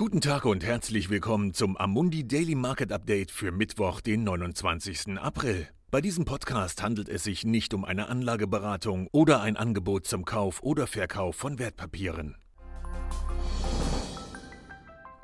Guten Tag und herzlich willkommen zum Amundi Daily Market Update für Mittwoch, den 29. April. Bei diesem Podcast handelt es sich nicht um eine Anlageberatung oder ein Angebot zum Kauf oder Verkauf von Wertpapieren.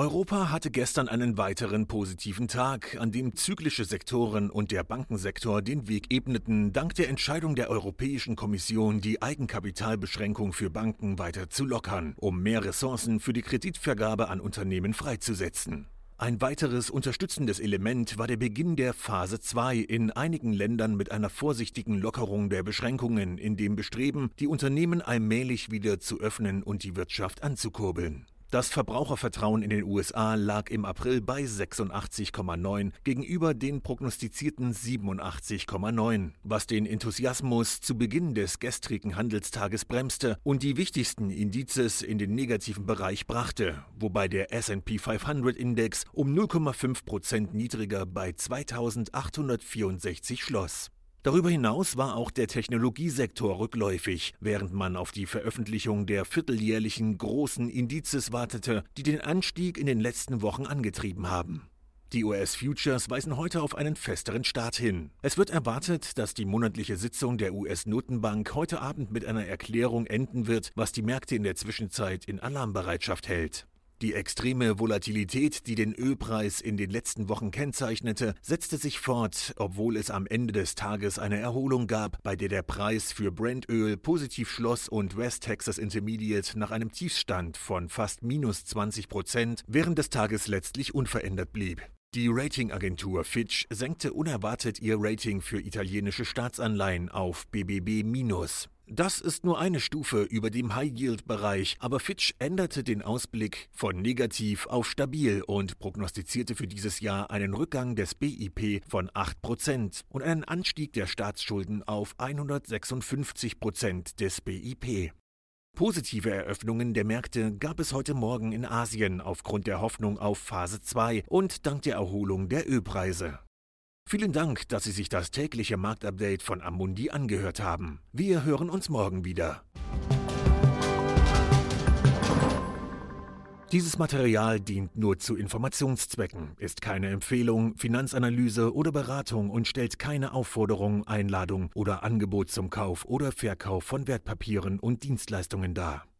Europa hatte gestern einen weiteren positiven Tag, an dem zyklische Sektoren und der Bankensektor den Weg ebneten, dank der Entscheidung der Europäischen Kommission, die Eigenkapitalbeschränkung für Banken weiter zu lockern, um mehr Ressourcen für die Kreditvergabe an Unternehmen freizusetzen. Ein weiteres unterstützendes Element war der Beginn der Phase 2 in einigen Ländern mit einer vorsichtigen Lockerung der Beschränkungen in dem Bestreben, die Unternehmen allmählich wieder zu öffnen und die Wirtschaft anzukurbeln. Das Verbrauchervertrauen in den USA lag im April bei 86,9 gegenüber den prognostizierten 87,9, was den Enthusiasmus zu Beginn des gestrigen Handelstages bremste und die wichtigsten Indizes in den negativen Bereich brachte, wobei der S&P 500 Index um 0,5 Prozent niedriger bei 2864 schloss. Darüber hinaus war auch der Technologiesektor rückläufig, während man auf die Veröffentlichung der vierteljährlichen großen Indizes wartete, die den Anstieg in den letzten Wochen angetrieben haben. Die US-Futures weisen heute auf einen festeren Start hin. Es wird erwartet, dass die monatliche Sitzung der US-Notenbank heute Abend mit einer Erklärung enden wird, was die Märkte in der Zwischenzeit in Alarmbereitschaft hält. Die extreme Volatilität, die den Ölpreis in den letzten Wochen kennzeichnete, setzte sich fort, obwohl es am Ende des Tages eine Erholung gab, bei der der Preis für Brandöl positiv schloss und West Texas Intermediate nach einem Tiefstand von fast minus 20 Prozent während des Tages letztlich unverändert blieb. Die Ratingagentur Fitch senkte unerwartet ihr Rating für italienische Staatsanleihen auf BBB-. Das ist nur eine Stufe über dem High-Yield-Bereich, aber Fitch änderte den Ausblick von negativ auf stabil und prognostizierte für dieses Jahr einen Rückgang des BIP von 8% und einen Anstieg der Staatsschulden auf 156% des BIP. Positive Eröffnungen der Märkte gab es heute Morgen in Asien aufgrund der Hoffnung auf Phase 2 und dank der Erholung der Ölpreise. Vielen Dank, dass Sie sich das tägliche Marktupdate von Amundi angehört haben. Wir hören uns morgen wieder. Dieses Material dient nur zu Informationszwecken, ist keine Empfehlung, Finanzanalyse oder Beratung und stellt keine Aufforderung, Einladung oder Angebot zum Kauf oder Verkauf von Wertpapieren und Dienstleistungen dar.